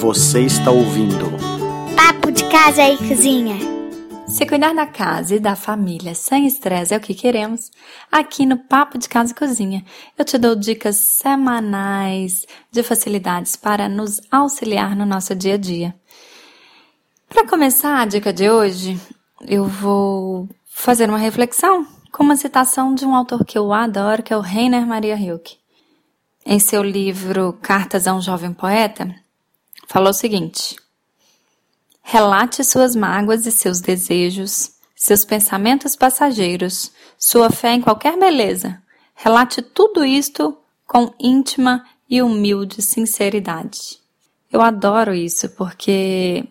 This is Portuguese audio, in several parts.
Você está ouvindo Papo de Casa e Cozinha. Se cuidar da casa e da família sem estresse é o que queremos, aqui no Papo de Casa e Cozinha eu te dou dicas semanais de facilidades para nos auxiliar no nosso dia a dia. Para começar a dica de hoje, eu vou fazer uma reflexão com uma citação de um autor que eu adoro, que é o Rainer Maria Rilke. Em seu livro Cartas a um Jovem Poeta, falou o seguinte: Relate suas mágoas e seus desejos, seus pensamentos passageiros, sua fé em qualquer beleza. Relate tudo isto com íntima e humilde sinceridade. Eu adoro isso porque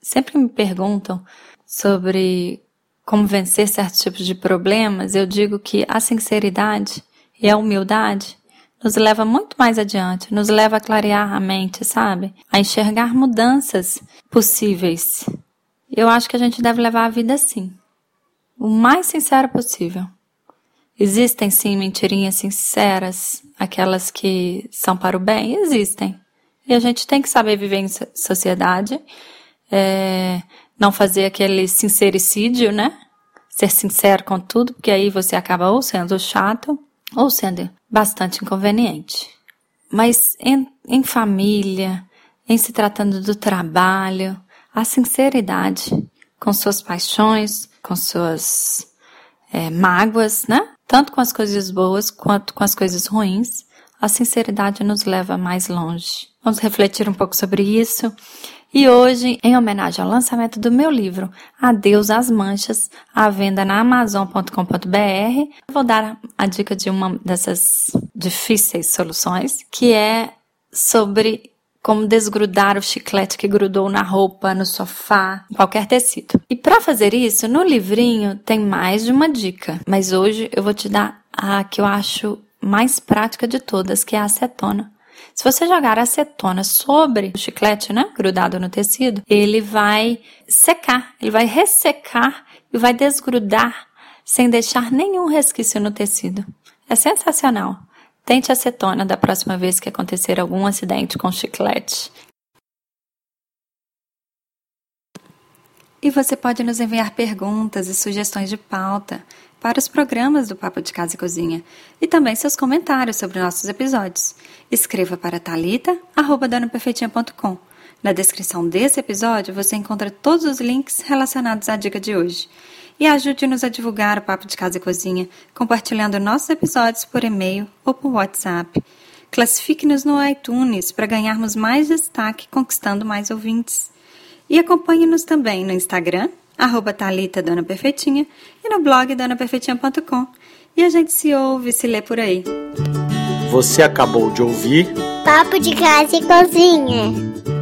sempre me perguntam sobre como vencer certos tipos de problemas. Eu digo que a sinceridade e a humildade nos leva muito mais adiante, nos leva a clarear a mente, sabe? A enxergar mudanças possíveis. Eu acho que a gente deve levar a vida assim, o mais sincero possível. Existem sim mentirinhas sinceras, aquelas que são para o bem, existem. E a gente tem que saber viver em sociedade, é, não fazer aquele sincericídio, né? Ser sincero com tudo, porque aí você acaba ou sendo chato ou sendo bastante inconveniente. Mas em, em família, em se tratando do trabalho, a sinceridade com suas paixões, com suas é, mágoas, né? Tanto com as coisas boas quanto com as coisas ruins, a sinceridade nos leva mais longe. Vamos refletir um pouco sobre isso e hoje, em homenagem ao lançamento do meu livro Adeus às Manchas, à venda na amazon.com.br, vou dar a dica de uma dessas difíceis soluções, que é sobre como desgrudar o chiclete que grudou na roupa, no sofá, qualquer tecido. E para fazer isso, no livrinho tem mais de uma dica, mas hoje eu vou te dar a que eu acho mais prática de todas, que é a acetona. Se você jogar acetona sobre o chiclete, né, grudado no tecido, ele vai secar, ele vai ressecar e vai desgrudar sem deixar nenhum resquício no tecido. É sensacional. Tente acetona da próxima vez que acontecer algum acidente com chiclete. E você pode nos enviar perguntas e sugestões de pauta para os programas do Papo de Casa e Cozinha e também seus comentários sobre nossos episódios. Escreva para talita@donaperfeitinha.com. Na descrição desse episódio você encontra todos os links relacionados à dica de hoje. E ajude-nos a divulgar o Papo de Casa e Cozinha, compartilhando nossos episódios por e-mail ou por WhatsApp. Classifique-nos no iTunes para ganharmos mais destaque, conquistando mais ouvintes. E acompanhe-nos também no Instagram, arroba Thalita Dona Perfeitinha e no blog donaperfeitinha.com. E a gente se ouve, se lê por aí. Você acabou de ouvir Papo de Casa e Cozinha.